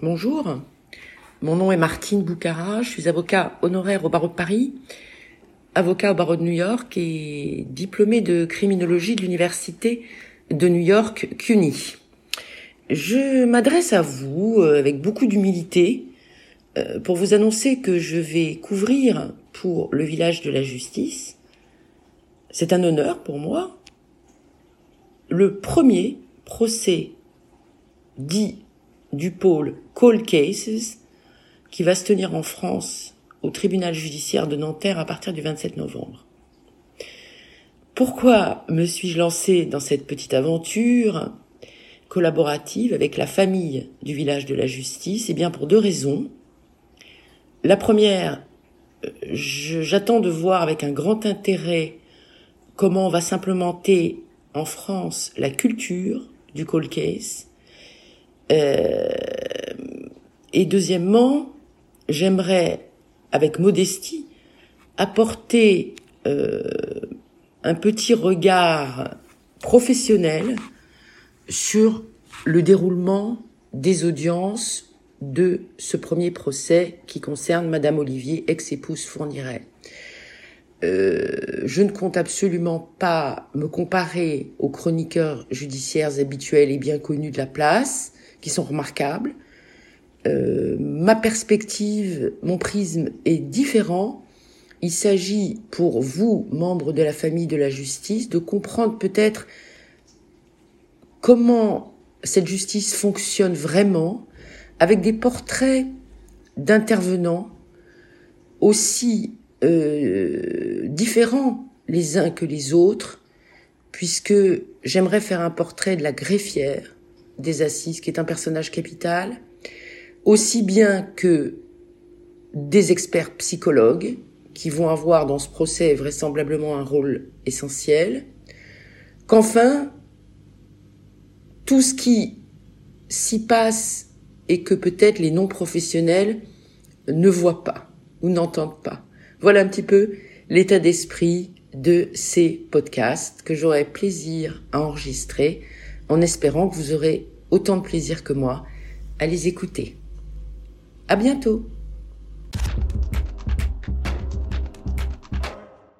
Bonjour, mon nom est Martine Boucara, je suis avocat honoraire au barreau de Paris, avocat au barreau de New York et diplômé de criminologie de l'université de New York CUNY. Je m'adresse à vous euh, avec beaucoup d'humilité euh, pour vous annoncer que je vais couvrir pour le village de la justice, c'est un honneur pour moi, le premier procès dit du pôle Call Cases qui va se tenir en France au tribunal judiciaire de Nanterre à partir du 27 novembre. Pourquoi me suis-je lancé dans cette petite aventure collaborative avec la famille du village de la justice? Eh bien pour deux raisons. La première, j'attends de voir avec un grand intérêt comment va s'implémenter en France la culture du call case et deuxièmement, j'aimerais, avec modestie, apporter euh, un petit regard professionnel sur le déroulement des audiences de ce premier procès qui concerne Madame Olivier, ex-épouse Fourniret. Euh, je ne compte absolument pas me comparer aux chroniqueurs judiciaires habituels et bien connus de la place qui sont remarquables. Euh, ma perspective, mon prisme est différent. Il s'agit pour vous, membres de la famille de la justice, de comprendre peut-être comment cette justice fonctionne vraiment avec des portraits d'intervenants aussi euh, différents les uns que les autres, puisque j'aimerais faire un portrait de la greffière, des Assises, qui est un personnage capital, aussi bien que des experts psychologues qui vont avoir dans ce procès vraisemblablement un rôle essentiel, qu'enfin, tout ce qui s'y passe et que peut-être les non-professionnels ne voient pas ou n'entendent pas. Voilà un petit peu l'état d'esprit de ces podcasts que j'aurai plaisir à enregistrer en espérant que vous aurez autant de plaisir que moi à les écouter. À bientôt!